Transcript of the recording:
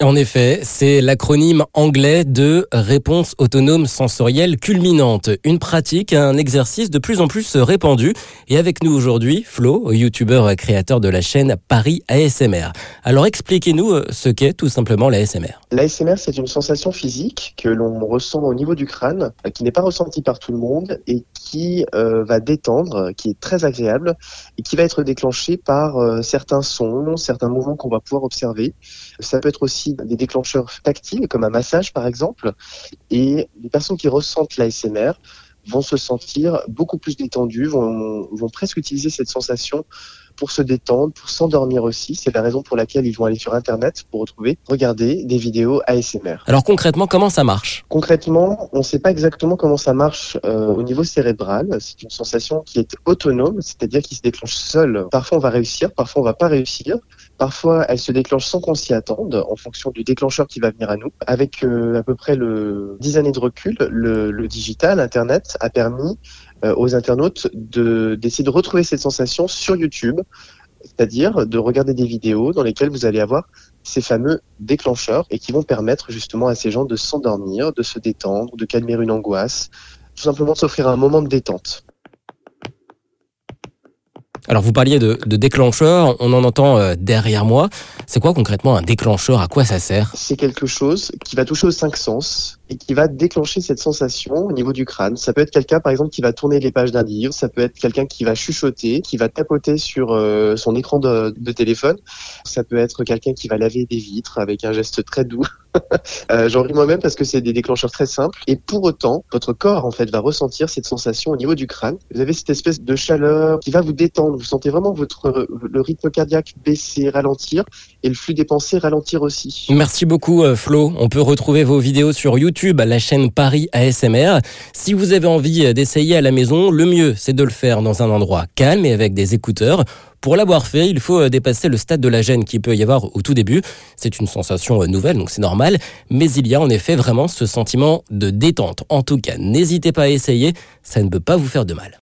En effet, c'est l'acronyme anglais de réponse autonome sensorielle culminante, une pratique, un exercice de plus en plus répandu. Et avec nous aujourd'hui, Flo, youtubeur créateur de la chaîne Paris ASMR. Alors expliquez-nous euh, ce qu'est tout simplement l'ASMR. L'ASMR, c'est une sensation physique que l'on ressent au niveau du crâne, euh, qui n'est pas ressentie par tout le monde et qui euh, va détendre, qui est très agréable et qui va être déclenchée par certains sons, certains mouvements qu'on va pouvoir observer. Ça peut être aussi des déclencheurs tactiles, comme un massage par exemple. Et les personnes qui ressentent l'ASMR vont se sentir beaucoup plus détendues, vont, vont presque utiliser cette sensation pour se détendre, pour s'endormir aussi. C'est la raison pour laquelle ils vont aller sur Internet pour retrouver, regarder des vidéos ASMR. Alors concrètement, comment ça marche? Concrètement, on ne sait pas exactement comment ça marche euh, au niveau cérébral. C'est une sensation qui est autonome, c'est-à-dire qui se déclenche seule. Parfois, on va réussir, parfois, on va pas réussir. Parfois, elle se déclenche sans qu'on s'y attende, en fonction du déclencheur qui va venir à nous. Avec euh, à peu près le 10 années de recul, le, le digital, Internet, a permis aux internautes de d'essayer de retrouver cette sensation sur YouTube, c'est-à-dire de regarder des vidéos dans lesquelles vous allez avoir ces fameux déclencheurs et qui vont permettre justement à ces gens de s'endormir, de se détendre, de calmer une angoisse, tout simplement de s'offrir un moment de détente. Alors vous parliez de, de déclencheur, on en entend euh, derrière moi. C'est quoi concrètement un déclencheur? À quoi ça sert? C'est quelque chose qui va toucher aux cinq sens, et qui va déclencher cette sensation au niveau du crâne. Ça peut être quelqu'un, par exemple, qui va tourner les pages d'un livre, ça peut être quelqu'un qui va chuchoter, qui va tapoter sur euh, son écran de, de, téléphone, ça peut être quelqu'un qui va laver des vitres avec un geste très doux. euh, J'en ris moi-même parce que c'est des déclencheurs très simples. Et pour autant, votre corps, en fait, va ressentir cette sensation au niveau du crâne. Vous avez cette espèce de chaleur qui va vous détendre. Vous sentez vraiment votre le rythme cardiaque baisser, ralentir, et le flux des pensées ralentir aussi. Merci beaucoup, euh, Flo. On peut retrouver vos vidéos sur YouTube à la chaîne Paris ASMR. Si vous avez envie d'essayer à la maison, le mieux c'est de le faire dans un endroit calme et avec des écouteurs. Pour l'avoir fait, il faut dépasser le stade de la gêne qui peut y avoir au tout début. C'est une sensation nouvelle, donc c'est normal. Mais il y a en effet vraiment ce sentiment de détente. En tout cas, n'hésitez pas à essayer, ça ne peut pas vous faire de mal.